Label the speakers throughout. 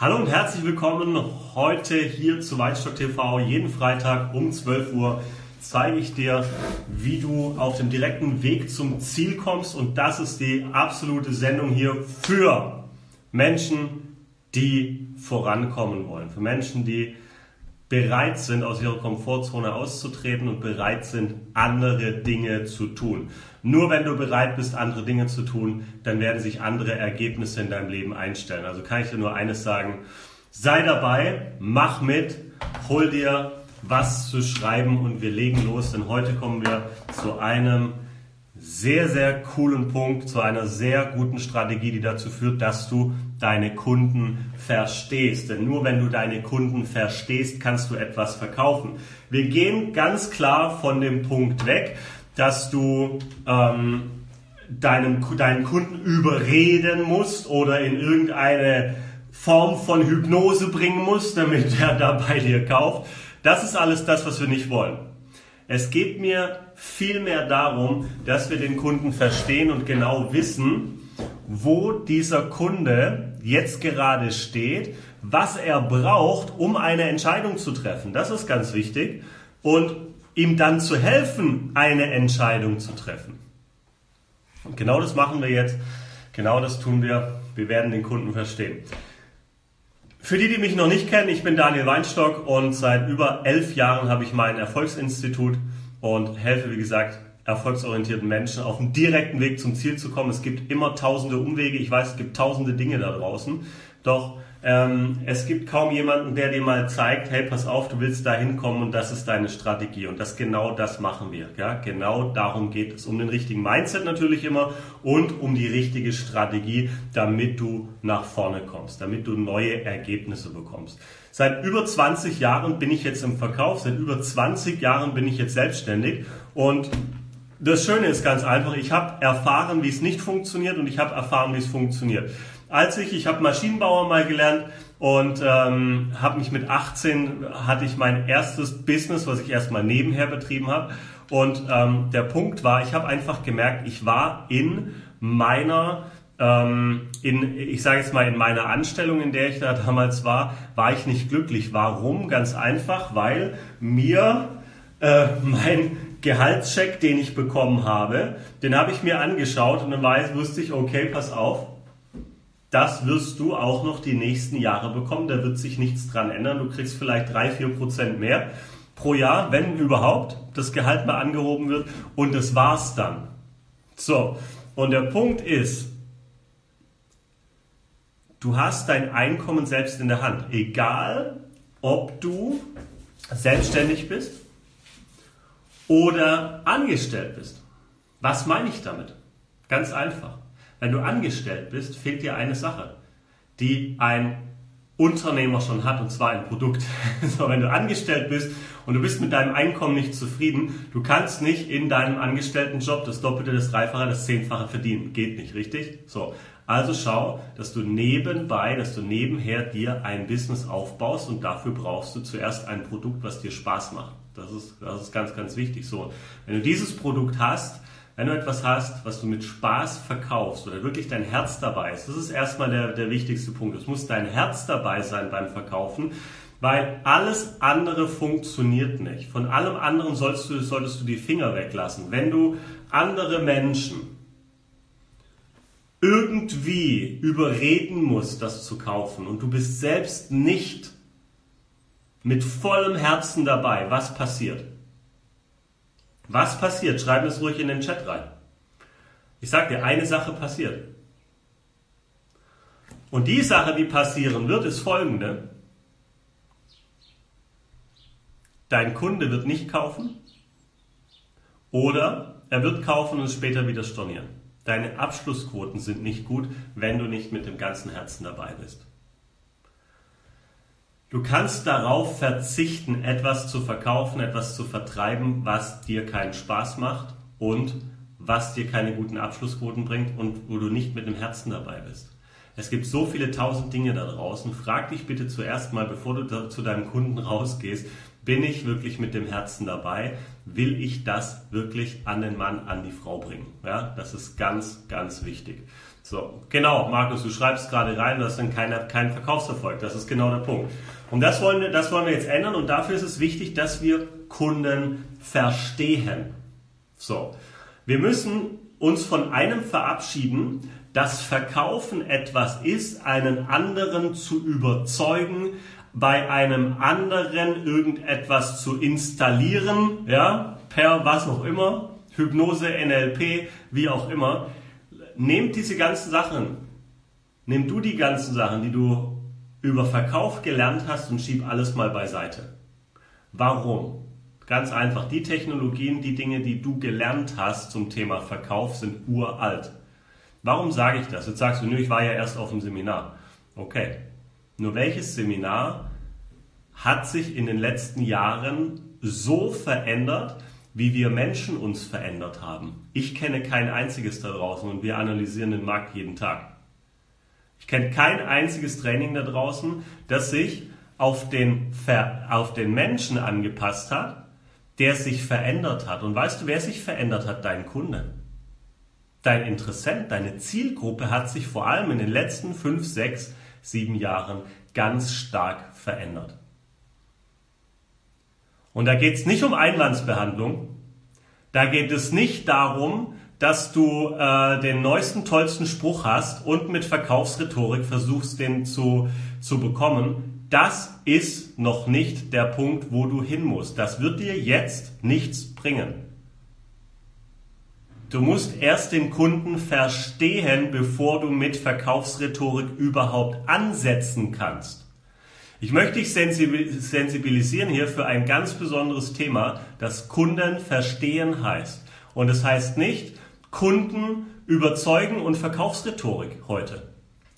Speaker 1: Hallo und herzlich willkommen heute hier zu Weinstock TV. Jeden Freitag um 12 Uhr zeige ich dir, wie du auf dem direkten Weg zum Ziel kommst. Und das ist die absolute Sendung hier für Menschen, die vorankommen wollen. Für Menschen, die bereit sind, aus ihrer Komfortzone auszutreten und bereit sind, andere Dinge zu tun. Nur wenn du bereit bist, andere Dinge zu tun, dann werden sich andere Ergebnisse in deinem Leben einstellen. Also kann ich dir nur eines sagen, sei dabei, mach mit, hol dir was zu schreiben und wir legen los, denn heute kommen wir zu einem sehr, sehr coolen Punkt, zu einer sehr guten Strategie, die dazu führt, dass du deine Kunden verstehst. Denn nur wenn du deine Kunden verstehst, kannst du etwas verkaufen. Wir gehen ganz klar von dem Punkt weg, dass du ähm, deinen, deinen Kunden überreden musst oder in irgendeine Form von Hypnose bringen musst, damit er da bei dir kauft. Das ist alles das, was wir nicht wollen. Es geht mir vielmehr darum, dass wir den Kunden verstehen und genau wissen, wo dieser Kunde jetzt gerade steht, was er braucht, um eine Entscheidung zu treffen. Das ist ganz wichtig. Und ihm dann zu helfen, eine Entscheidung zu treffen. Und genau das machen wir jetzt. Genau das tun wir. Wir werden den Kunden verstehen. Für die, die mich noch nicht kennen, ich bin Daniel Weinstock und seit über elf Jahren habe ich mein Erfolgsinstitut und helfe, wie gesagt, erfolgsorientierten Menschen auf dem direkten Weg zum Ziel zu kommen. Es gibt immer tausende Umwege. Ich weiß, es gibt tausende Dinge da draußen. Doch ähm, es gibt kaum jemanden, der dir mal zeigt, hey, pass auf, du willst da hinkommen und das ist deine Strategie. Und das genau das machen wir. Ja? Genau darum geht es. Um den richtigen Mindset natürlich immer und um die richtige Strategie, damit du nach vorne kommst, damit du neue Ergebnisse bekommst. Seit über 20 Jahren bin ich jetzt im Verkauf, seit über 20 Jahren bin ich jetzt selbstständig und das Schöne ist ganz einfach, ich habe erfahren, wie es nicht funktioniert und ich habe erfahren, wie es funktioniert als ich, ich habe Maschinenbauer mal gelernt und ähm, habe mich mit 18 hatte ich mein erstes Business, was ich erstmal nebenher betrieben habe. Und ähm, der Punkt war, ich habe einfach gemerkt, ich war in meiner ähm, in, ich sage jetzt mal, in meiner Anstellung, in der ich da damals war, war ich nicht glücklich. Warum? Ganz einfach, weil mir äh, mein Gehaltscheck, den ich bekommen habe, den habe ich mir angeschaut und dann weiß, wusste ich, okay, pass auf, das wirst du auch noch die nächsten Jahre bekommen. Da wird sich nichts dran ändern. Du kriegst vielleicht drei, vier Prozent mehr pro Jahr, wenn überhaupt das Gehalt mal angehoben wird. Und das war's dann. So. Und der Punkt ist, du hast dein Einkommen selbst in der Hand. Egal, ob du selbstständig bist oder angestellt bist. Was meine ich damit? Ganz einfach. Wenn du angestellt bist, fehlt dir eine Sache, die ein Unternehmer schon hat, und zwar ein Produkt. So, wenn du angestellt bist und du bist mit deinem Einkommen nicht zufrieden, du kannst nicht in deinem angestellten Job das Doppelte, das Dreifache, das Zehnfache verdienen. Geht nicht, richtig? So. Also schau, dass du nebenbei, dass du nebenher dir ein Business aufbaust und dafür brauchst du zuerst ein Produkt, was dir Spaß macht. Das ist, das ist ganz, ganz wichtig. So. Wenn du dieses Produkt hast, wenn du etwas hast, was du mit Spaß verkaufst oder wirklich dein Herz dabei ist, das ist erstmal der, der wichtigste Punkt. Es muss dein Herz dabei sein beim Verkaufen, weil alles andere funktioniert nicht. Von allem anderen solltest du, solltest du die Finger weglassen. Wenn du andere Menschen irgendwie überreden musst, das zu kaufen und du bist selbst nicht mit vollem Herzen dabei, was passiert? Was passiert? Schreib es ruhig in den Chat rein. Ich sage dir, eine Sache passiert. Und die Sache, die passieren wird, ist folgende. Dein Kunde wird nicht kaufen oder er wird kaufen und es später wieder stornieren. Deine Abschlussquoten sind nicht gut, wenn du nicht mit dem ganzen Herzen dabei bist. Du kannst darauf verzichten, etwas zu verkaufen, etwas zu vertreiben, was dir keinen Spaß macht und was dir keine guten Abschlussquoten bringt und wo du nicht mit dem Herzen dabei bist. Es gibt so viele tausend Dinge da draußen. Frag dich bitte zuerst mal, bevor du zu deinem Kunden rausgehst, bin ich wirklich mit dem Herzen dabei? Will ich das wirklich an den Mann, an die Frau bringen? Ja, das ist ganz, ganz wichtig. So, genau, Markus, du schreibst gerade rein, du hast dann keinen kein Verkaufserfolg. Das ist genau der Punkt. Und das wollen, wir, das wollen wir jetzt ändern und dafür ist es wichtig, dass wir Kunden verstehen. So, wir müssen uns von einem verabschieden, dass Verkaufen etwas ist, einen anderen zu überzeugen, bei einem anderen irgendetwas zu installieren, ja, per was auch immer, Hypnose, NLP, wie auch immer. Nehmt diese ganzen Sachen, nimm du die ganzen Sachen, die du über Verkauf gelernt hast und schieb alles mal beiseite. Warum? Ganz einfach, die Technologien, die Dinge, die du gelernt hast zum Thema Verkauf, sind uralt. Warum sage ich das? Jetzt sagst du, nö, ich war ja erst auf dem Seminar. Okay. Nur welches Seminar hat sich in den letzten Jahren so verändert, wie wir Menschen uns verändert haben? Ich kenne kein einziges da draußen und wir analysieren den Markt jeden Tag. Ich kenne kein einziges Training da draußen, das sich auf den, auf den Menschen angepasst hat, der sich verändert hat. Und weißt du, wer sich verändert hat? Dein Kunde. Dein Interessent, deine Zielgruppe hat sich vor allem in den letzten fünf, sechs, sieben Jahren ganz stark verändert. Und da geht es nicht um Einwandsbehandlung, da geht es nicht darum, dass du äh, den neuesten, tollsten Spruch hast und mit Verkaufsrhetorik versuchst, den zu, zu bekommen. Das ist noch nicht der Punkt, wo du hin musst. Das wird dir jetzt nichts bringen. Du musst erst den Kunden verstehen, bevor du mit Verkaufsrhetorik überhaupt ansetzen kannst. Ich möchte dich sensibilisieren hier für ein ganz besonderes Thema, das Kunden verstehen heißt. Und es das heißt nicht Kunden überzeugen und Verkaufsrhetorik heute,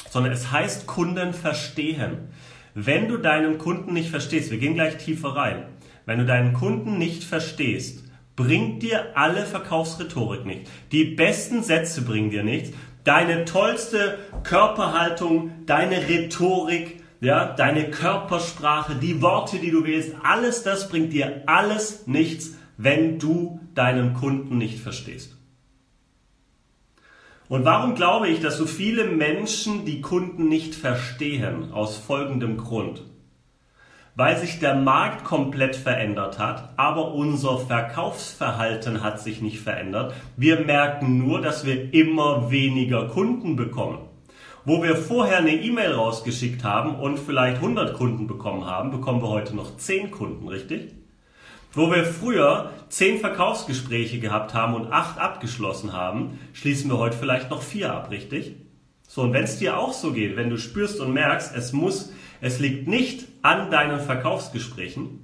Speaker 1: sondern es heißt Kunden verstehen. Wenn du deinen Kunden nicht verstehst, wir gehen gleich tiefer rein, wenn du deinen Kunden nicht verstehst, bringt dir alle Verkaufsrhetorik nicht. Die besten Sätze bringen dir nichts. Deine tollste Körperhaltung, deine Rhetorik, ja, deine Körpersprache, die Worte, die du wählst, alles das bringt dir alles nichts, wenn du deinen Kunden nicht verstehst. Und warum glaube ich, dass so viele Menschen die Kunden nicht verstehen? Aus folgendem Grund weil sich der Markt komplett verändert hat, aber unser Verkaufsverhalten hat sich nicht verändert. Wir merken nur, dass wir immer weniger Kunden bekommen. Wo wir vorher eine E-Mail rausgeschickt haben und vielleicht 100 Kunden bekommen haben, bekommen wir heute noch 10 Kunden, richtig? Wo wir früher 10 Verkaufsgespräche gehabt haben und 8 abgeschlossen haben, schließen wir heute vielleicht noch 4 ab, richtig? So, und wenn es dir auch so geht, wenn du spürst und merkst, es muss es liegt nicht an deinen Verkaufsgesprächen.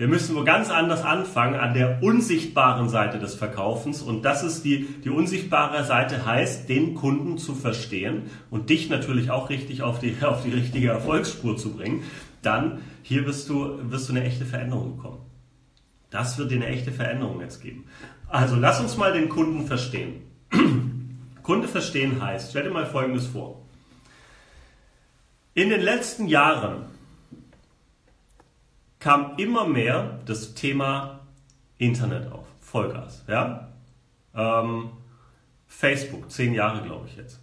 Speaker 1: Wir müssen wo ganz anders anfangen, an der unsichtbaren Seite des Verkaufens. Und das ist die, die unsichtbare Seite heißt, den Kunden zu verstehen und dich natürlich auch richtig auf die, auf die richtige Erfolgsspur zu bringen. Dann hier wirst du, wirst du eine echte Veränderung bekommen. Das wird dir eine echte Veränderung jetzt geben. Also lass uns mal den Kunden verstehen. Kunde verstehen heißt, stell dir mal Folgendes vor. In den letzten Jahren kam immer mehr das Thema Internet auf, Vollgas. Ja? Ähm, Facebook, zehn Jahre glaube ich jetzt.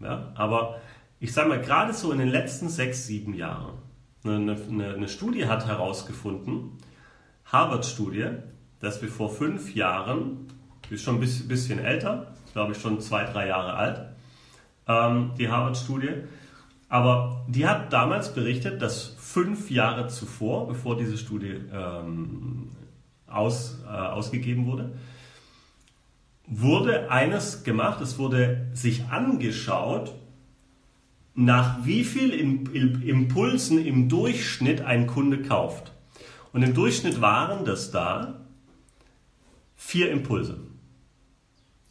Speaker 1: Ja? Aber ich sage mal, gerade so in den letzten sechs, sieben Jahren, eine, eine, eine Studie hat herausgefunden, Harvard-Studie, dass wir vor fünf Jahren, die ist schon ein bisschen älter, glaube ich schon zwei, drei Jahre alt, ähm, die Harvard-Studie, aber die hat damals berichtet, dass fünf Jahre zuvor, bevor diese Studie ähm, aus, äh, ausgegeben wurde, wurde eines gemacht, es wurde sich angeschaut, nach wie viel Impulsen im Durchschnitt ein Kunde kauft. Und im Durchschnitt waren das da vier Impulse.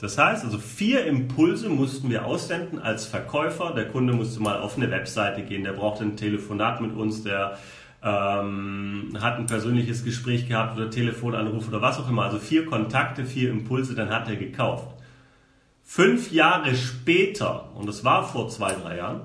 Speaker 1: Das heißt, also vier Impulse mussten wir aussenden als Verkäufer. Der Kunde musste mal auf eine Webseite gehen, der brauchte ein Telefonat mit uns, der ähm, hat ein persönliches Gespräch gehabt oder Telefonanruf oder was auch immer. Also vier Kontakte, vier Impulse, dann hat er gekauft. Fünf Jahre später, und das war vor zwei, drei Jahren,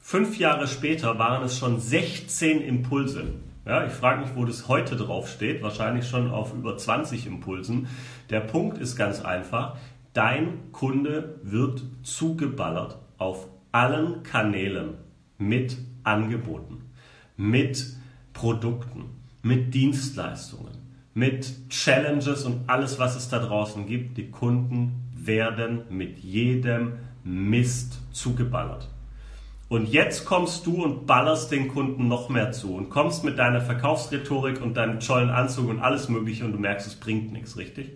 Speaker 1: fünf Jahre später waren es schon 16 Impulse. Ja, ich frage mich, wo das heute drauf steht. Wahrscheinlich schon auf über 20 Impulsen. Der Punkt ist ganz einfach Dein Kunde wird zugeballert auf allen Kanälen mit Angeboten, mit Produkten, mit Dienstleistungen, mit Challenges und alles, was es da draußen gibt. Die Kunden werden mit jedem Mist zugeballert. Und jetzt kommst du und ballerst den Kunden noch mehr zu und kommst mit deiner Verkaufsrhetorik und deinem tollen Anzug und alles Mögliche und du merkst, es bringt nichts, richtig?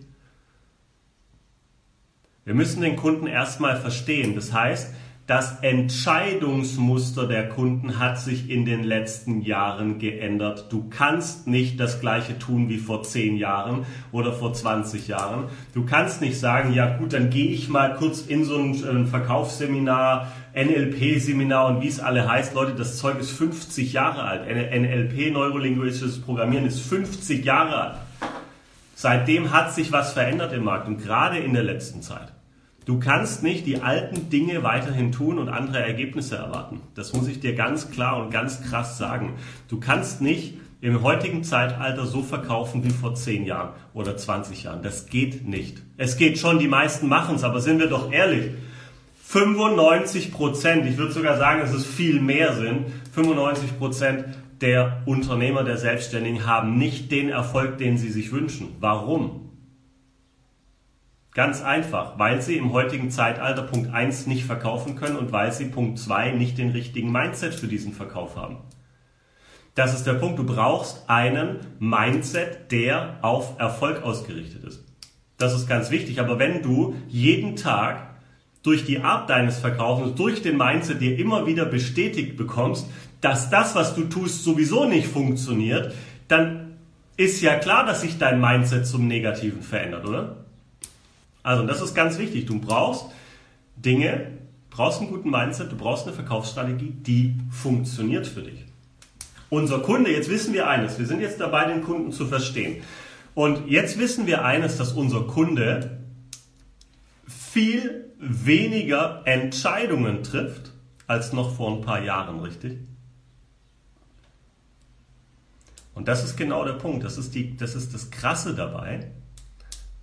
Speaker 1: Wir müssen den Kunden erstmal verstehen. Das heißt, das Entscheidungsmuster der Kunden hat sich in den letzten Jahren geändert. Du kannst nicht das gleiche tun wie vor 10 Jahren oder vor 20 Jahren. Du kannst nicht sagen, ja gut, dann gehe ich mal kurz in so ein Verkaufsseminar, NLP-Seminar und wie es alle heißt. Leute, das Zeug ist 50 Jahre alt. NLP, neurolinguistisches Programmieren, ist 50 Jahre alt. Seitdem hat sich was verändert im Markt und gerade in der letzten Zeit. Du kannst nicht die alten Dinge weiterhin tun und andere Ergebnisse erwarten. Das muss ich dir ganz klar und ganz krass sagen. Du kannst nicht im heutigen Zeitalter so verkaufen wie vor 10 Jahren oder 20 Jahren. Das geht nicht. Es geht schon, die meisten machen es, aber sind wir doch ehrlich. 95 Prozent, ich würde sogar sagen, dass es viel mehr sind, 95 Prozent der Unternehmer, der Selbstständigen haben nicht den Erfolg, den sie sich wünschen. Warum? Ganz einfach, weil sie im heutigen Zeitalter Punkt 1 nicht verkaufen können und weil sie Punkt 2 nicht den richtigen Mindset für diesen Verkauf haben. Das ist der Punkt. Du brauchst einen Mindset, der auf Erfolg ausgerichtet ist. Das ist ganz wichtig. Aber wenn du jeden Tag durch die Art deines Verkaufens, durch den Mindset dir immer wieder bestätigt bekommst, dass das, was du tust, sowieso nicht funktioniert, dann ist ja klar, dass sich dein Mindset zum Negativen verändert, oder? Also, das ist ganz wichtig. Du brauchst Dinge, brauchst einen guten Mindset, du brauchst eine Verkaufsstrategie, die funktioniert für dich. Unser Kunde, jetzt wissen wir eines, wir sind jetzt dabei, den Kunden zu verstehen. Und jetzt wissen wir eines, dass unser Kunde viel weniger Entscheidungen trifft als noch vor ein paar Jahren, richtig? Und das ist genau der Punkt. Das ist, die, das, ist das Krasse dabei,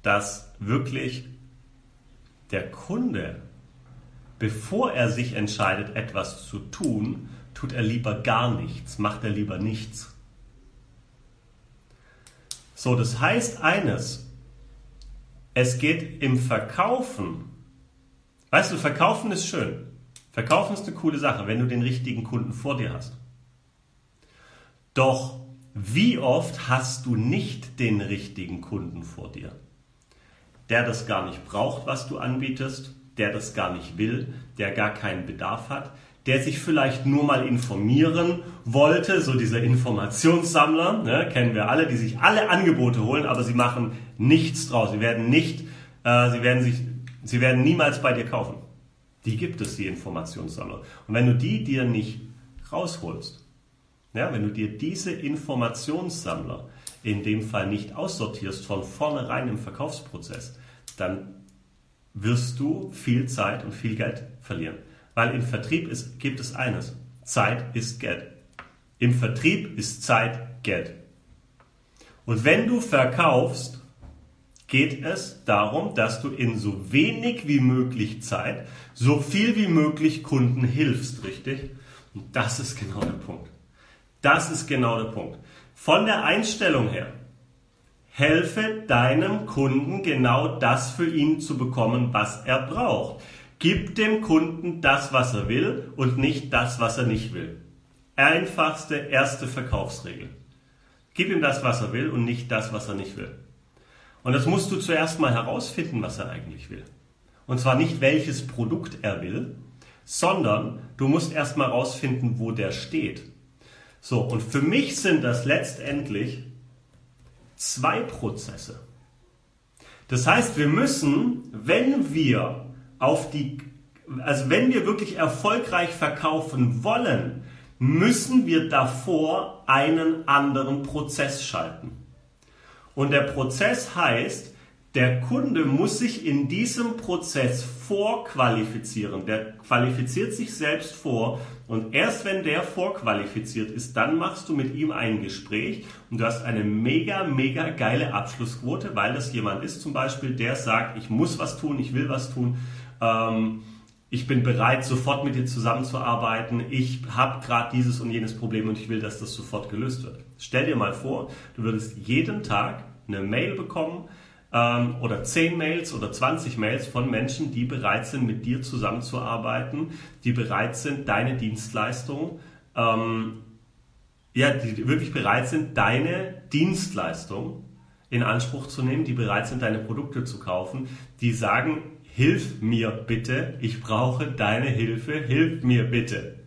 Speaker 1: dass wirklich der Kunde, bevor er sich entscheidet, etwas zu tun, tut er lieber gar nichts, macht er lieber nichts. So, das heißt eines, es geht im Verkaufen, weißt du, Verkaufen ist schön. Verkaufen ist eine coole Sache, wenn du den richtigen Kunden vor dir hast. Doch wie oft hast du nicht den richtigen Kunden vor dir? Der das gar nicht braucht, was du anbietest, der das gar nicht will, der gar keinen Bedarf hat, der sich vielleicht nur mal informieren wollte, so dieser Informationssammler, ne, kennen wir alle, die sich alle Angebote holen, aber sie machen nichts draus. Sie werden nicht, äh, sie werden sich, sie werden niemals bei dir kaufen. Die gibt es, die Informationssammler. Und wenn du die dir nicht rausholst, ja, wenn du dir diese Informationssammler in dem Fall nicht aussortierst von vornherein im Verkaufsprozess, dann wirst du viel Zeit und viel Geld verlieren. Weil im Vertrieb ist, gibt es eines. Zeit ist Geld. Im Vertrieb ist Zeit Geld. Und wenn du verkaufst, geht es darum, dass du in so wenig wie möglich Zeit so viel wie möglich Kunden hilfst, richtig? Und das ist genau der Punkt. Das ist genau der Punkt. Von der Einstellung her, helfe deinem Kunden genau das für ihn zu bekommen, was er braucht. Gib dem Kunden das, was er will und nicht das, was er nicht will. Einfachste erste Verkaufsregel. Gib ihm das, was er will und nicht das, was er nicht will. Und das musst du zuerst mal herausfinden, was er eigentlich will. Und zwar nicht welches Produkt er will, sondern du musst erst mal herausfinden, wo der steht. So, und für mich sind das letztendlich zwei Prozesse. Das heißt, wir müssen, wenn wir auf die, also wenn wir wirklich erfolgreich verkaufen wollen, müssen wir davor einen anderen Prozess schalten. Und der Prozess heißt, Der Kunde muss sich in diesem Prozess vorqualifizieren. Der qualifiziert sich selbst vor und erst wenn der vorqualifiziert ist, dann machst du mit ihm ein Gespräch und du hast eine mega, mega geile Abschlussquote, weil das jemand ist zum Beispiel, der sagt, ich muss was tun, ich will was tun. Ähm, ich bin bereit, sofort mit dir zusammenzuarbeiten. Ich habe gerade dieses und jenes Problem und ich will, dass das sofort gelöst wird. Stell dir mal vor, du würdest jeden Tag eine Mail bekommen ähm, oder 10 Mails oder 20 Mails von Menschen, die bereit sind, mit dir zusammenzuarbeiten, die bereit sind, deine Dienstleistung, ähm, ja, die wirklich bereit sind, deine Dienstleistung in Anspruch zu nehmen, die bereit sind, deine Produkte zu kaufen, die sagen, Hilf mir bitte, ich brauche deine Hilfe, hilf mir bitte.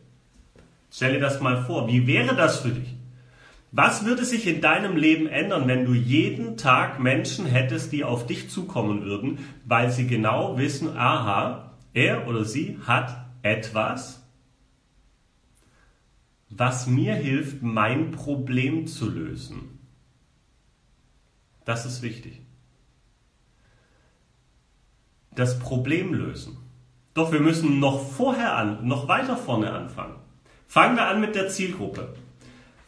Speaker 1: Stell dir das mal vor, wie wäre das für dich? Was würde sich in deinem Leben ändern, wenn du jeden Tag Menschen hättest, die auf dich zukommen würden, weil sie genau wissen, aha, er oder sie hat etwas, was mir hilft, mein Problem zu lösen. Das ist wichtig das Problem lösen. Doch wir müssen noch vorher an, noch weiter vorne anfangen. Fangen wir an mit der Zielgruppe.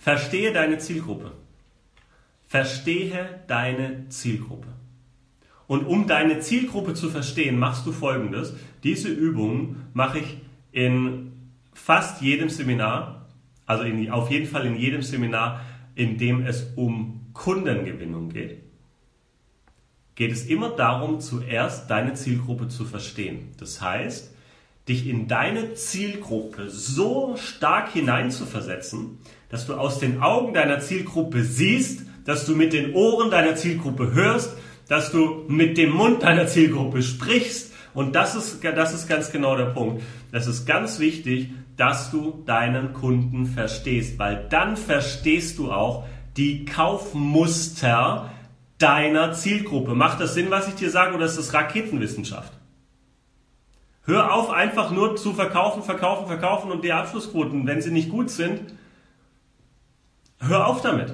Speaker 1: Verstehe deine Zielgruppe. Verstehe deine Zielgruppe. Und um deine Zielgruppe zu verstehen, machst du folgendes. Diese Übungen mache ich in fast jedem Seminar, also in, auf jeden Fall in jedem Seminar, in dem es um Kundengewinnung geht geht es immer darum, zuerst deine Zielgruppe zu verstehen. Das heißt, dich in deine Zielgruppe so stark hineinzuversetzen, dass du aus den Augen deiner Zielgruppe siehst, dass du mit den Ohren deiner Zielgruppe hörst, dass du mit dem Mund deiner Zielgruppe sprichst. Und das ist, das ist ganz genau der Punkt. Das ist ganz wichtig, dass du deinen Kunden verstehst, weil dann verstehst du auch die Kaufmuster, deiner Zielgruppe. Macht das Sinn, was ich dir sage, oder ist das Raketenwissenschaft? Hör auf, einfach nur zu verkaufen, verkaufen, verkaufen und die Abschlussquoten, wenn sie nicht gut sind, hör auf damit.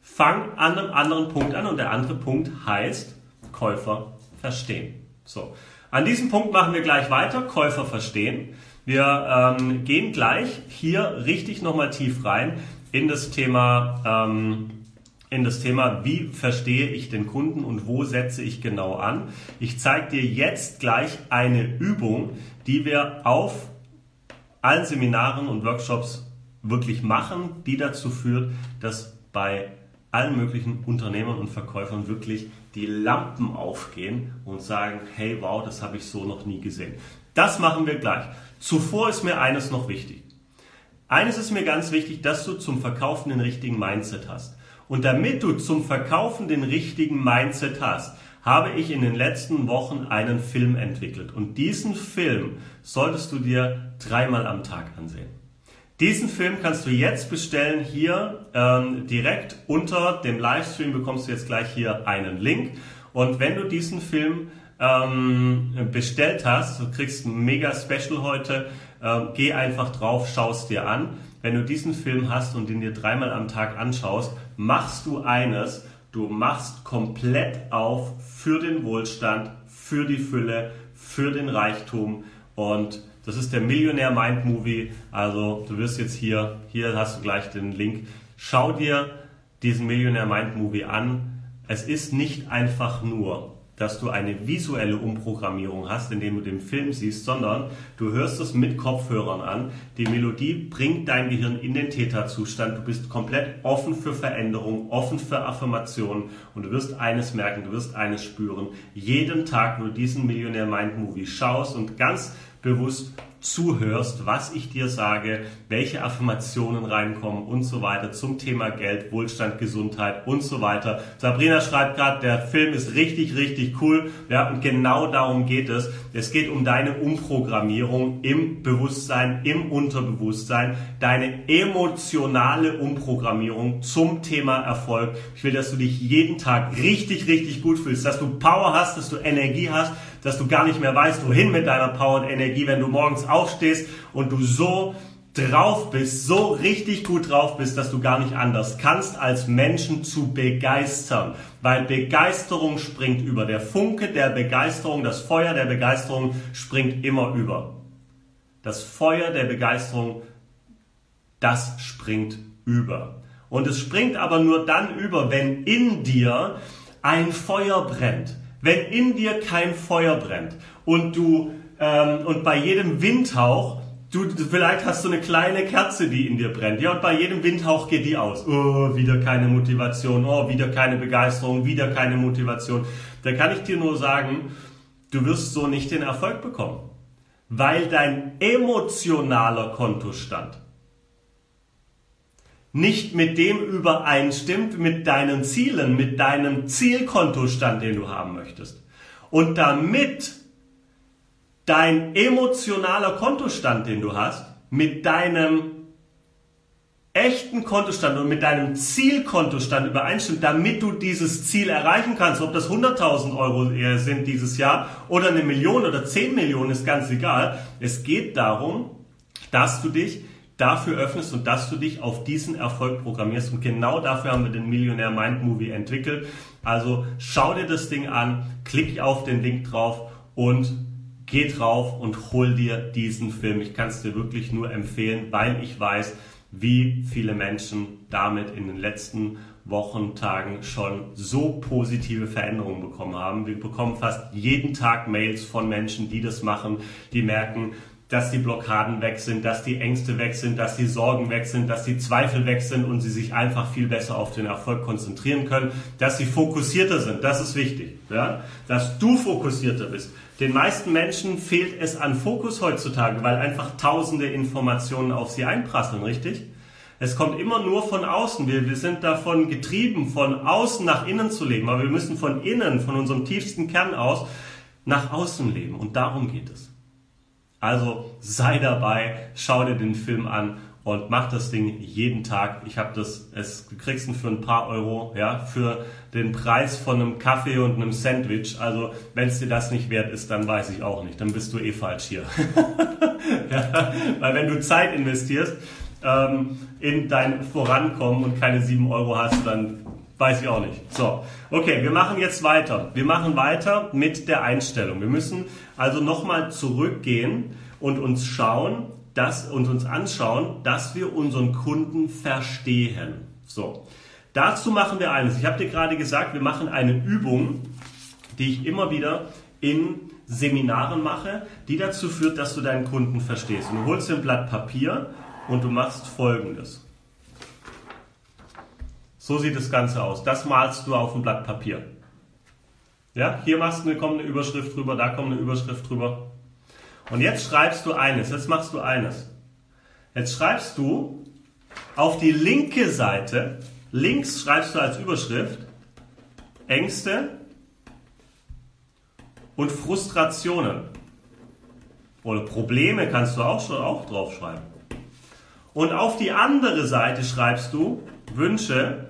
Speaker 1: Fang an einem anderen Punkt an und der andere Punkt heißt Käufer verstehen. So, an diesem Punkt machen wir gleich weiter, Käufer verstehen. Wir ähm, gehen gleich hier richtig nochmal tief rein in das Thema ähm, in das Thema, wie verstehe ich den Kunden und wo setze ich genau an. Ich zeige dir jetzt gleich eine Übung, die wir auf allen Seminaren und Workshops wirklich machen, die dazu führt, dass bei allen möglichen Unternehmern und Verkäufern wirklich die Lampen aufgehen und sagen, hey, wow, das habe ich so noch nie gesehen. Das machen wir gleich. Zuvor ist mir eines noch wichtig. Eines ist mir ganz wichtig, dass du zum Verkaufen den richtigen Mindset hast. Und damit du zum Verkaufen den richtigen Mindset hast, habe ich in den letzten Wochen einen Film entwickelt. Und diesen Film solltest du dir dreimal am Tag ansehen. Diesen Film kannst du jetzt bestellen hier ähm, direkt unter dem Livestream bekommst du jetzt gleich hier einen Link. Und wenn du diesen Film ähm, bestellt hast, du kriegst ein mega Special heute, ähm, geh einfach drauf, schaust dir an. Wenn du diesen Film hast und ihn dir dreimal am Tag anschaust, machst du eines, du machst komplett auf für den Wohlstand, für die Fülle, für den Reichtum und das ist der Millionär Mind Movie. Also du wirst jetzt hier, hier hast du gleich den Link. Schau dir diesen Millionär Mind Movie an. Es ist nicht einfach nur dass du eine visuelle Umprogrammierung hast, indem du den Film siehst, sondern du hörst es mit Kopfhörern an. Die Melodie bringt dein Gehirn in den Täterzustand. Du bist komplett offen für Veränderung, offen für Affirmationen und du wirst eines merken, du wirst eines spüren. Jeden Tag, wo du diesen Millionär Mind Movie schaust und ganz bewusst zuhörst, was ich dir sage, welche Affirmationen reinkommen und so weiter zum Thema Geld, Wohlstand, Gesundheit und so weiter. Sabrina schreibt gerade, der Film ist richtig, richtig cool. Ja, und genau darum geht es. Es geht um deine Umprogrammierung im Bewusstsein, im Unterbewusstsein, deine emotionale Umprogrammierung zum Thema Erfolg. Ich will, dass du dich jeden Tag richtig, richtig gut fühlst, dass du Power hast, dass du Energie hast, dass du gar nicht mehr weißt, wohin mit deiner Power und Energie, wenn du morgens aufstehst und du so drauf bist, so richtig gut drauf bist, dass du gar nicht anders kannst, als Menschen zu begeistern. Weil Begeisterung springt über. Der Funke der Begeisterung, das Feuer der Begeisterung springt immer über. Das Feuer der Begeisterung, das springt über. Und es springt aber nur dann über, wenn in dir ein Feuer brennt. Wenn in dir kein Feuer brennt und du ähm, und bei jedem Windhauch Du, vielleicht hast du eine kleine Kerze, die in dir brennt. Ja, und bei jedem Windhauch geht die aus. Oh, wieder keine Motivation. Oh, wieder keine Begeisterung. Wieder keine Motivation. Da kann ich dir nur sagen, du wirst so nicht den Erfolg bekommen. Weil dein emotionaler Kontostand nicht mit dem übereinstimmt, mit deinen Zielen, mit deinem Zielkontostand, den du haben möchtest. Und damit dein emotionaler Kontostand, den du hast, mit deinem echten Kontostand und mit deinem Zielkontostand übereinstimmt, damit du dieses Ziel erreichen kannst. Ob das 100.000 Euro sind dieses Jahr oder eine Million oder 10 Millionen, ist ganz egal. Es geht darum, dass du dich dafür öffnest und dass du dich auf diesen Erfolg programmierst. Und genau dafür haben wir den Millionär Mind Movie entwickelt. Also schau dir das Ding an, klick auf den Link drauf und geh drauf und hol dir diesen Film. Ich kann es dir wirklich nur empfehlen, weil ich weiß, wie viele Menschen damit in den letzten Wochen, Tagen schon so positive Veränderungen bekommen haben. Wir bekommen fast jeden Tag Mails von Menschen, die das machen, die merken, dass die Blockaden weg sind, dass die Ängste weg sind, dass die Sorgen weg sind, dass die Zweifel weg sind und sie sich einfach viel besser auf den Erfolg konzentrieren können, dass sie fokussierter sind. Das ist wichtig, ja? dass du fokussierter bist. Den meisten Menschen fehlt es an Fokus heutzutage, weil einfach tausende Informationen auf sie einprasseln, richtig? Es kommt immer nur von außen. Wir, wir sind davon getrieben, von außen nach innen zu leben. Aber wir müssen von innen, von unserem tiefsten Kern aus, nach außen leben. Und darum geht es. Also sei dabei, schau dir den Film an und mach das Ding jeden Tag. Ich habe das, es du kriegst ihn für ein paar Euro, ja, für den Preis von einem Kaffee und einem Sandwich. Also wenn es dir das nicht wert ist, dann weiß ich auch nicht. Dann bist du eh falsch hier. ja, weil wenn du Zeit investierst ähm, in dein Vorankommen und keine sieben Euro hast, dann weiß ich auch nicht. So, okay, wir machen jetzt weiter. Wir machen weiter mit der Einstellung. Wir müssen also nochmal zurückgehen und uns schauen, dass, und uns anschauen, dass wir unseren Kunden verstehen. So. Dazu machen wir eines. Ich habe dir gerade gesagt, wir machen eine Übung, die ich immer wieder in Seminaren mache, die dazu führt, dass du deinen Kunden verstehst. Und du holst dir ein Blatt Papier und du machst folgendes. So sieht das Ganze aus. Das malst du auf ein Blatt Papier. Ja, hier machst du eine, kommt eine Überschrift drüber, da kommt eine Überschrift drüber. Und jetzt schreibst du eines, jetzt machst du eines. Jetzt schreibst du auf die linke Seite, links schreibst du als Überschrift Ängste und Frustrationen. Oder Probleme kannst du auch schon auch draufschreiben. Und auf die andere Seite schreibst du Wünsche,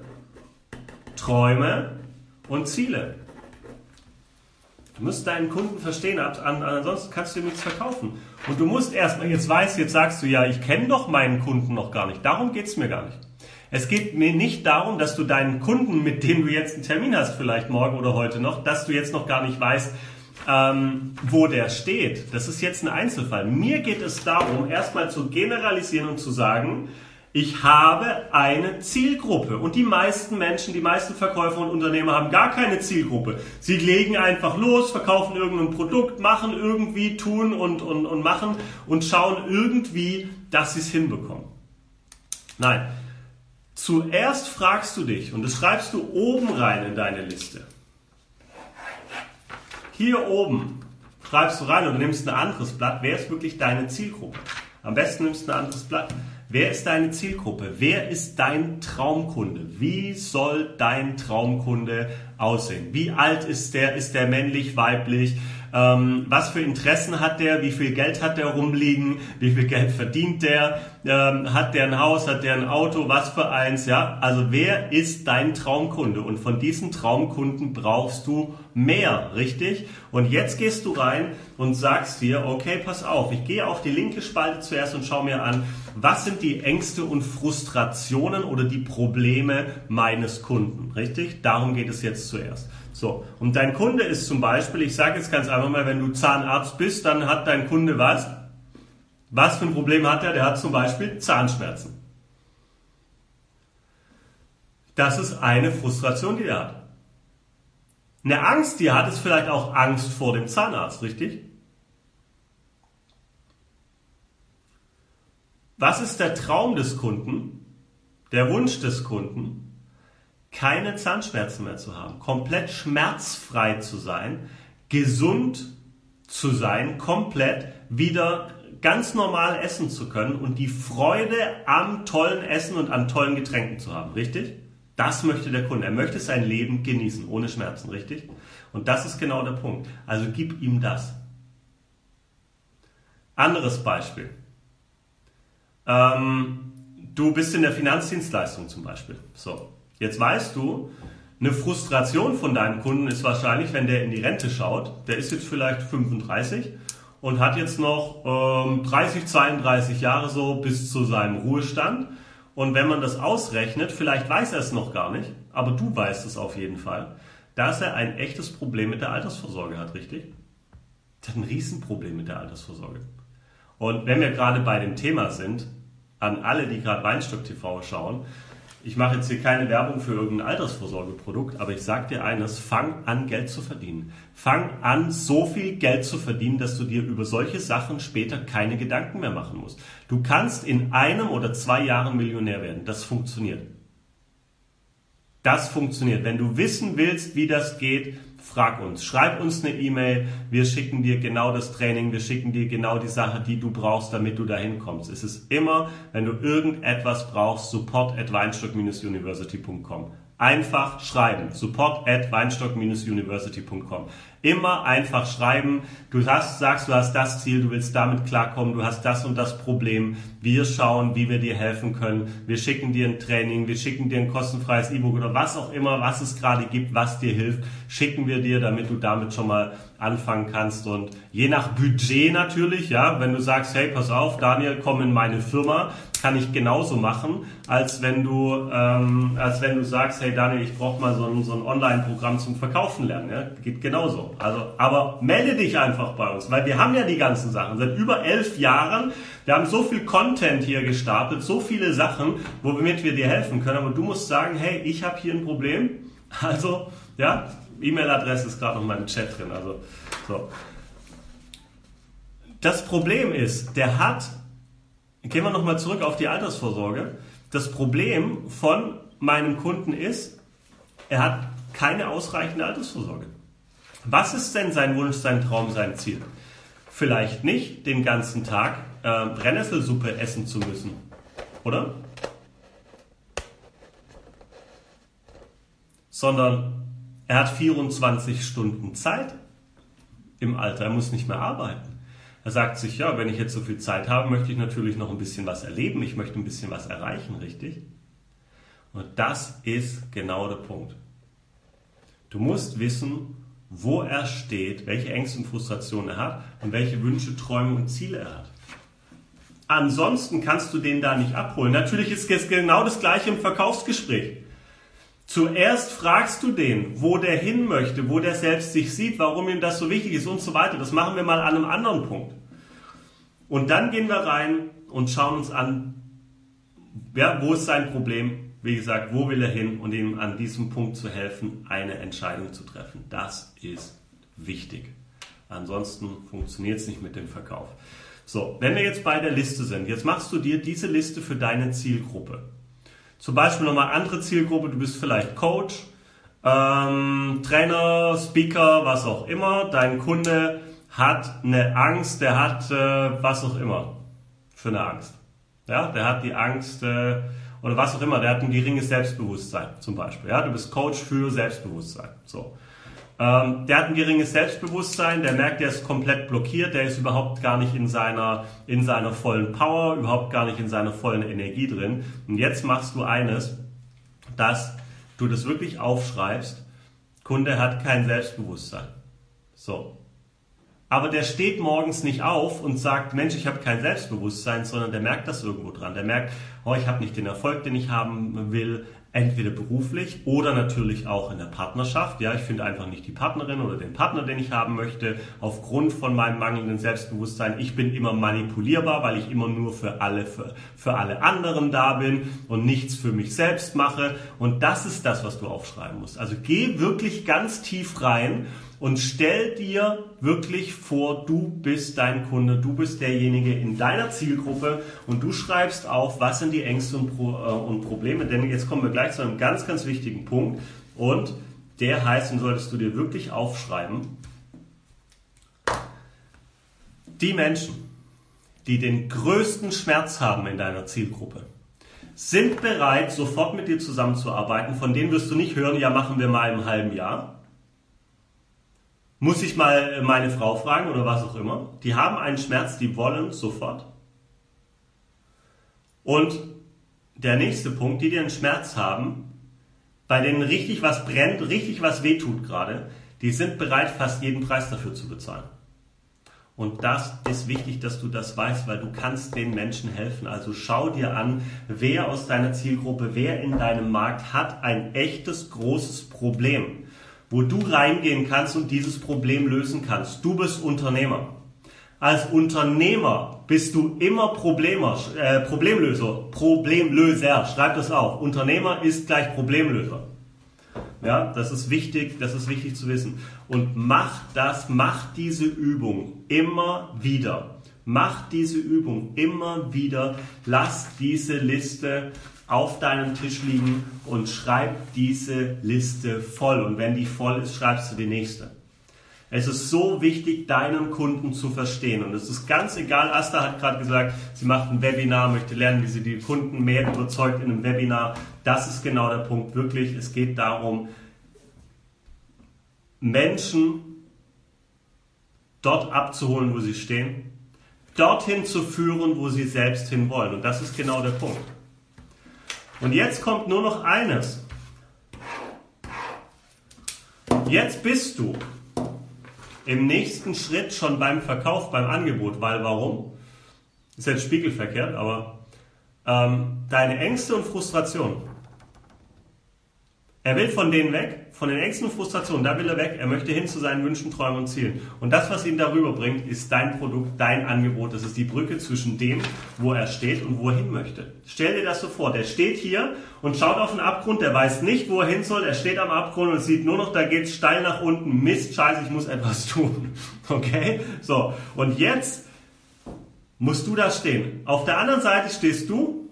Speaker 1: Träume und Ziele. Du musst deinen Kunden verstehen, ansonsten kannst du ihm nichts verkaufen. Und du musst erstmal, jetzt weißt, jetzt sagst du ja, ich kenne doch meinen Kunden noch gar nicht. Darum geht es mir gar nicht. Es geht mir nicht darum, dass du deinen Kunden, mit dem du jetzt einen Termin hast, vielleicht morgen oder heute noch, dass du jetzt noch gar nicht weißt, ähm, wo der steht. Das ist jetzt ein Einzelfall. Mir geht es darum, erstmal zu generalisieren und zu sagen, ich habe eine Zielgruppe. Und die meisten Menschen, die meisten Verkäufer und Unternehmer haben gar keine Zielgruppe. Sie legen einfach los, verkaufen irgendein Produkt, machen irgendwie, tun und, und, und machen und schauen irgendwie, dass sie es hinbekommen. Nein. Zuerst fragst du dich, und das schreibst du oben rein in deine Liste. Hier oben schreibst du rein und nimmst ein anderes Blatt. Wer ist wirklich deine Zielgruppe? Am besten nimmst du ein anderes Blatt. Wer ist deine Zielgruppe? Wer ist dein Traumkunde? Wie soll dein Traumkunde aussehen? Wie alt ist der? Ist der männlich, weiblich? Ähm, was für Interessen hat der? Wie viel Geld hat der rumliegen? Wie viel Geld verdient der? Ähm, hat der ein Haus? Hat der ein Auto? Was für eins? Ja, also wer ist dein Traumkunde? Und von diesen Traumkunden brauchst du mehr, richtig? Und jetzt gehst du rein und sagst dir, okay, pass auf, ich gehe auf die linke Spalte zuerst und schaue mir an, was sind die Ängste und Frustrationen oder die Probleme meines Kunden, richtig? Darum geht es jetzt zuerst. So, und dein Kunde ist zum Beispiel, ich sage jetzt ganz einfach mal, wenn du Zahnarzt bist, dann hat dein Kunde was? Was für ein Problem hat er? Der hat zum Beispiel Zahnschmerzen. Das ist eine Frustration, die er hat. Eine Angst, die er hat, ist vielleicht auch Angst vor dem Zahnarzt, richtig? Was ist der Traum des Kunden, der Wunsch des Kunden? Keine Zahnschmerzen mehr zu haben, komplett schmerzfrei zu sein, gesund zu sein, komplett wieder ganz normal essen zu können und die Freude am tollen Essen und an tollen Getränken zu haben, richtig? Das möchte der Kunde. Er möchte sein Leben genießen, ohne Schmerzen, richtig? Und das ist genau der Punkt. Also gib ihm das. Anderes Beispiel. Ähm, du bist in der Finanzdienstleistung zum Beispiel. So, jetzt weißt du, eine Frustration von deinem Kunden ist wahrscheinlich, wenn der in die Rente schaut, der ist jetzt vielleicht 35 und hat jetzt noch ähm, 30, 32 Jahre so bis zu seinem Ruhestand und wenn man das ausrechnet, vielleicht weiß er es noch gar nicht, aber du weißt es auf jeden Fall, dass er ein echtes Problem mit der Altersvorsorge hat, richtig? Er hat ein Riesenproblem mit der Altersvorsorge. Und wenn wir gerade bei dem Thema sind, an alle, die gerade Weinstock TV schauen, ich mache jetzt hier keine Werbung für irgendein Altersvorsorgeprodukt, aber ich sage dir eines, fang an Geld zu verdienen. Fang an so viel Geld zu verdienen, dass du dir über solche Sachen später keine Gedanken mehr machen musst. Du kannst in einem oder zwei Jahren Millionär werden. Das funktioniert. Das funktioniert. Wenn du wissen willst, wie das geht, frag uns. Schreib uns eine E-Mail. Wir schicken dir genau das Training. Wir schicken dir genau die Sache, die du brauchst, damit du dahin kommst. Es ist immer, wenn du irgendetwas brauchst, support at weinstock-university.com. Einfach schreiben. Support at weinstock-university.com. Immer einfach schreiben. Du hast, sagst, du hast das Ziel, du willst damit klarkommen, du hast das und das Problem. Wir schauen, wie wir dir helfen können. Wir schicken dir ein Training, wir schicken dir ein kostenfreies E-Book oder was auch immer, was es gerade gibt, was dir hilft, schicken wir dir, damit du damit schon mal anfangen kannst. Und je nach Budget natürlich, ja, wenn du sagst, hey, pass auf, Daniel, komm in meine Firma, kann ich genauso machen, als wenn du, ähm, als wenn du sagst, hey Daniel, ich brauche mal so ein, so ein Online-Programm zum Verkaufen lernen. Ja? Geht genauso. Also, aber melde dich einfach bei uns, weil wir haben ja die ganzen Sachen seit über elf Jahren. Wir haben so viel Content hier gestapelt, so viele Sachen, womit wir dir helfen können. Aber du musst sagen, hey, ich habe hier ein Problem. Also, ja, E-Mail-Adresse ist gerade noch mal im Chat drin. Also, so. Das Problem ist, der hat, gehen wir nochmal zurück auf die Altersvorsorge. Das Problem von meinem Kunden ist, er hat keine ausreichende Altersvorsorge. Was ist denn sein Wunsch, sein Traum, sein Ziel? Vielleicht nicht den ganzen Tag äh, Brennnesselsuppe essen zu müssen, oder? Sondern er hat 24 Stunden Zeit im Alter, er muss nicht mehr arbeiten. Er sagt sich, ja, wenn ich jetzt so viel Zeit habe, möchte ich natürlich noch ein bisschen was erleben, ich möchte ein bisschen was erreichen, richtig? Und das ist genau der Punkt. Du musst wissen, wo er steht, welche Ängste und Frustrationen er hat und welche Wünsche, Träume und Ziele er hat. Ansonsten kannst du den da nicht abholen. Natürlich ist es genau das gleiche im Verkaufsgespräch. Zuerst fragst du den, wo der hin möchte, wo der selbst sich sieht, warum ihm das so wichtig ist und so weiter. Das machen wir mal an einem anderen Punkt. Und dann gehen wir rein und schauen uns an, ja, wo ist sein Problem, wie gesagt, wo will er hin und ihm an diesem Punkt zu helfen, eine Entscheidung zu treffen. Das ist wichtig. Ansonsten funktioniert es nicht mit dem Verkauf. So, wenn wir jetzt bei der Liste sind, jetzt machst du dir diese Liste für deine Zielgruppe. Zum Beispiel nochmal andere Zielgruppe, du bist vielleicht Coach, ähm, Trainer, Speaker, was auch immer. Dein Kunde hat eine Angst, der hat äh, was auch immer für eine Angst. Ja, der hat die Angst äh, oder was auch immer, der hat ein geringes Selbstbewusstsein zum Beispiel. Ja, du bist Coach für Selbstbewusstsein. So. Ähm, der hat ein geringes Selbstbewusstsein, der merkt, der ist komplett blockiert, der ist überhaupt gar nicht in seiner, in seiner vollen Power, überhaupt gar nicht in seiner vollen Energie drin. Und jetzt machst du eines, dass du das wirklich aufschreibst Kunde hat kein Selbstbewusstsein. So. Aber der steht morgens nicht auf und sagt, Mensch, ich habe kein Selbstbewusstsein, sondern der merkt das irgendwo dran. Der merkt, oh, ich habe nicht den Erfolg, den ich haben will, entweder beruflich oder natürlich auch in der Partnerschaft. Ja, ich finde einfach nicht die Partnerin oder den Partner, den ich haben möchte, aufgrund von meinem mangelnden Selbstbewusstsein. Ich bin immer manipulierbar, weil ich immer nur für alle, für, für alle anderen da bin und nichts für mich selbst mache. Und das ist das, was du aufschreiben musst. Also geh wirklich ganz tief rein und stell dir wirklich vor, du bist dein Kunde, du bist derjenige in deiner Zielgruppe und du schreibst auf, was sind die Ängste und, Pro, äh, und Probleme. Denn jetzt kommen wir gleich zu einem ganz, ganz wichtigen Punkt und der heißt, den solltest du dir wirklich aufschreiben, die Menschen, die den größten Schmerz haben in deiner Zielgruppe, sind bereit, sofort mit dir zusammenzuarbeiten. Von denen wirst du nicht hören, ja, machen wir mal im halben Jahr muss ich mal äh, meine Frau fragen oder was auch immer. Die haben einen Schmerz, die wollen sofort. Und der nächste Punkt, die, die einen Schmerz haben, bei denen richtig was brennt, richtig was wehtut gerade, die sind bereit, fast jeden Preis dafür zu bezahlen. Und das ist wichtig, dass du das weißt, weil du kannst den Menschen helfen. Also schau dir an, wer aus deiner Zielgruppe, wer in deinem Markt hat ein echtes, großes Problem wo du reingehen kannst und dieses Problem lösen kannst. Du bist Unternehmer. Als Unternehmer bist du immer Problemer, äh, Problemlöser, Problemlöser. Schreib das auf. Unternehmer ist gleich Problemlöser. Ja, das ist wichtig, das ist wichtig zu wissen. Und mach das, mach diese Übung immer wieder. Mach diese Übung immer wieder. Lass diese Liste auf deinem Tisch liegen und schreib diese Liste voll. Und wenn die voll ist, schreibst du die nächste. Es ist so wichtig, deinen Kunden zu verstehen. Und es ist ganz egal, Asta hat gerade gesagt, sie macht ein Webinar, möchte lernen, wie sie die Kunden mehr überzeugt in einem Webinar. Das ist genau der Punkt. Wirklich, es geht darum, Menschen dort abzuholen, wo sie stehen, dorthin zu führen, wo sie selbst hin wollen. Und das ist genau der Punkt. Und jetzt kommt nur noch eines. Jetzt bist du im nächsten Schritt schon beim Verkauf, beim Angebot, weil warum? Ist jetzt spiegelverkehrt, aber ähm, deine Ängste und Frustration er will von denen weg, von den Ängsten und Frustrationen, da will er weg. Er möchte hin zu seinen Wünschen, Träumen und Zielen. Und das, was ihn darüber bringt, ist dein Produkt, dein Angebot. Das ist die Brücke zwischen dem, wo er steht und wo er hin möchte. Stell dir das so vor. Der steht hier und schaut auf den Abgrund. Der weiß nicht, wo er hin soll. Er steht am Abgrund und sieht nur noch, da geht's steil nach unten. Mist, scheiße, ich muss etwas tun. Okay? So. Und jetzt musst du da stehen. Auf der anderen Seite stehst du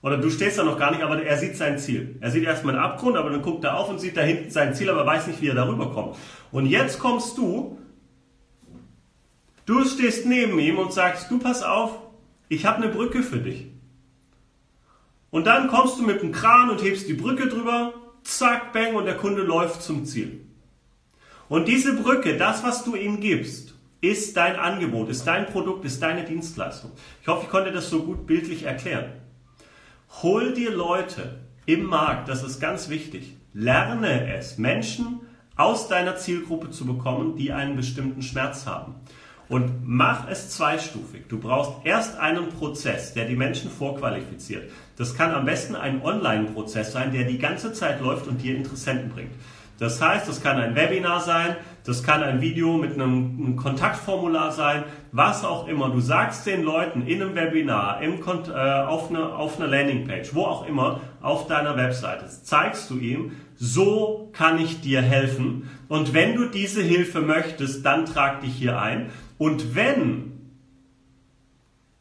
Speaker 1: oder du stehst da noch gar nicht, aber er sieht sein Ziel. Er sieht erstmal einen Abgrund, aber dann guckt er auf und sieht da hinten sein Ziel, aber weiß nicht, wie er darüber kommt. Und jetzt kommst du, du stehst neben ihm und sagst, du pass auf, ich habe eine Brücke für dich. Und dann kommst du mit dem Kran und hebst die Brücke drüber, zack, bang, und der Kunde läuft zum Ziel. Und diese Brücke, das, was du ihm gibst, ist dein Angebot, ist dein Produkt, ist deine Dienstleistung. Ich hoffe, ich konnte das so gut bildlich erklären. Hol dir Leute im Markt, das ist ganz wichtig. Lerne es, Menschen aus deiner Zielgruppe zu bekommen, die einen bestimmten Schmerz haben. Und mach es zweistufig. Du brauchst erst einen Prozess, der die Menschen vorqualifiziert. Das kann am besten ein Online-Prozess sein, der die ganze Zeit läuft und dir Interessenten bringt. Das heißt, das kann ein Webinar sein, das kann ein Video mit einem, einem Kontaktformular sein, was auch immer. Du sagst den Leuten in einem Webinar, im, äh, auf, einer, auf einer Landingpage, wo auch immer, auf deiner Webseite, zeigst du ihm, so kann ich dir helfen. Und wenn du diese Hilfe möchtest, dann trag dich hier ein. Und wenn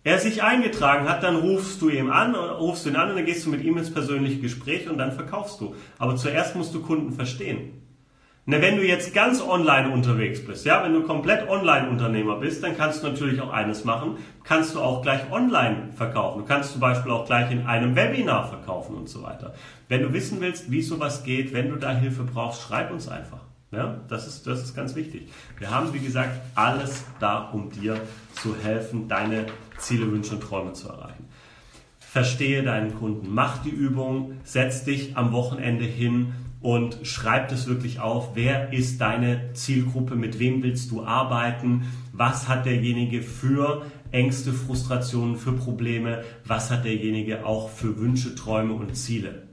Speaker 1: er sich eingetragen hat, dann rufst du ihm an, rufst ihn an und dann gehst du mit ihm ins persönliche Gespräch und dann verkaufst du. Aber zuerst musst du Kunden verstehen. Wenn du jetzt ganz online unterwegs bist, ja, wenn du komplett Online-Unternehmer bist, dann kannst du natürlich auch eines machen, kannst du auch gleich online verkaufen. Du kannst zum Beispiel auch gleich in einem Webinar verkaufen und so weiter. Wenn du wissen willst, wie sowas geht, wenn du da Hilfe brauchst, schreib uns einfach. Ja, das ist, das ist ganz wichtig. Wir haben, wie gesagt, alles da, um dir zu helfen, deine Ziele, Wünsche und Träume zu erreichen. Verstehe deinen Kunden, mach die Übung, setz dich am Wochenende hin und schreib das wirklich auf. Wer ist deine Zielgruppe? Mit wem willst du arbeiten? Was hat derjenige für Ängste, Frustrationen, für Probleme? Was hat derjenige auch für Wünsche, Träume und Ziele?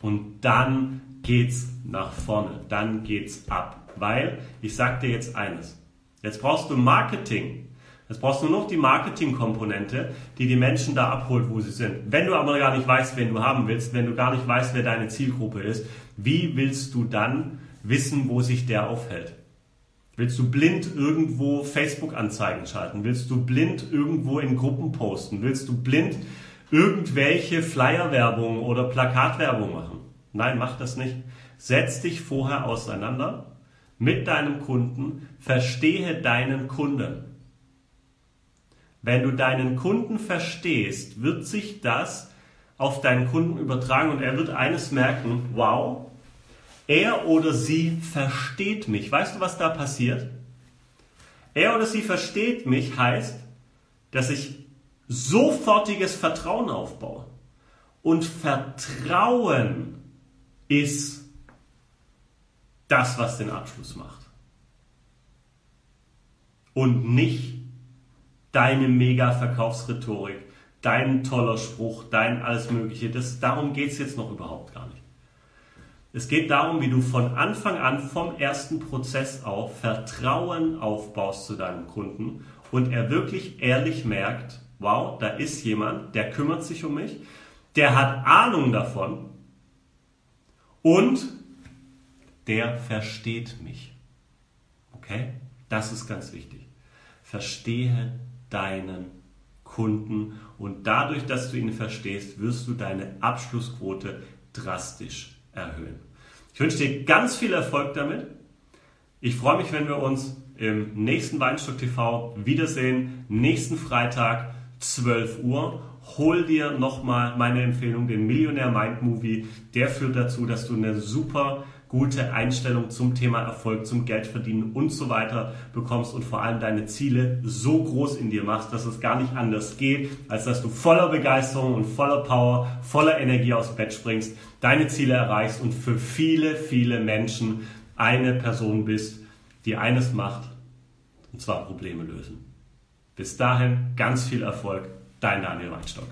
Speaker 1: Und dann geht's nach vorne. Dann geht's ab. Weil, ich sag dir jetzt eines. Jetzt brauchst du Marketing. Jetzt brauchst du nur noch die Marketingkomponente, die die Menschen da abholt, wo sie sind. Wenn du aber gar nicht weißt, wen du haben willst, wenn du gar nicht weißt, wer deine Zielgruppe ist, wie willst du dann wissen, wo sich der aufhält? Willst du blind irgendwo Facebook-Anzeigen schalten? Willst du blind irgendwo in Gruppen posten? Willst du blind irgendwelche Flyer-Werbung oder Plakatwerbung machen? Nein, mach das nicht. Setz dich vorher auseinander mit deinem Kunden, verstehe deinen Kunden. Wenn du deinen Kunden verstehst, wird sich das auf deinen Kunden übertragen und er wird eines merken, wow, er oder sie versteht mich. Weißt du, was da passiert? Er oder sie versteht mich heißt, dass ich sofortiges Vertrauen aufbaue. Und Vertrauen ist das, was den Abschluss macht. Und nicht deine Mega-Verkaufsrhetorik, dein toller Spruch, dein alles Mögliche. Das, darum geht es jetzt noch überhaupt gar nicht. Es geht darum, wie du von Anfang an, vom ersten Prozess auf, Vertrauen aufbaust zu deinem Kunden und er wirklich ehrlich merkt, wow, da ist jemand, der kümmert sich um mich, der hat Ahnung davon und der versteht mich. Okay? Das ist ganz wichtig. Verstehe deinen Kunden und dadurch, dass du ihn verstehst, wirst du deine Abschlussquote drastisch erhöhen. Ich wünsche dir ganz viel Erfolg damit. Ich freue mich, wenn wir uns im nächsten Weinstock TV wiedersehen. Nächsten Freitag, 12 Uhr. Hol dir nochmal meine Empfehlung, den Millionär Mind Movie. Der führt dazu, dass du eine super gute Einstellung zum Thema Erfolg, zum Geldverdienen und so weiter bekommst und vor allem deine Ziele so groß in dir machst, dass es gar nicht anders geht, als dass du voller Begeisterung und voller Power, voller Energie aus Bett springst, deine Ziele erreichst und für viele, viele Menschen eine Person bist, die eines macht, und zwar Probleme lösen. Bis dahin ganz viel Erfolg, dein Daniel Weinstock.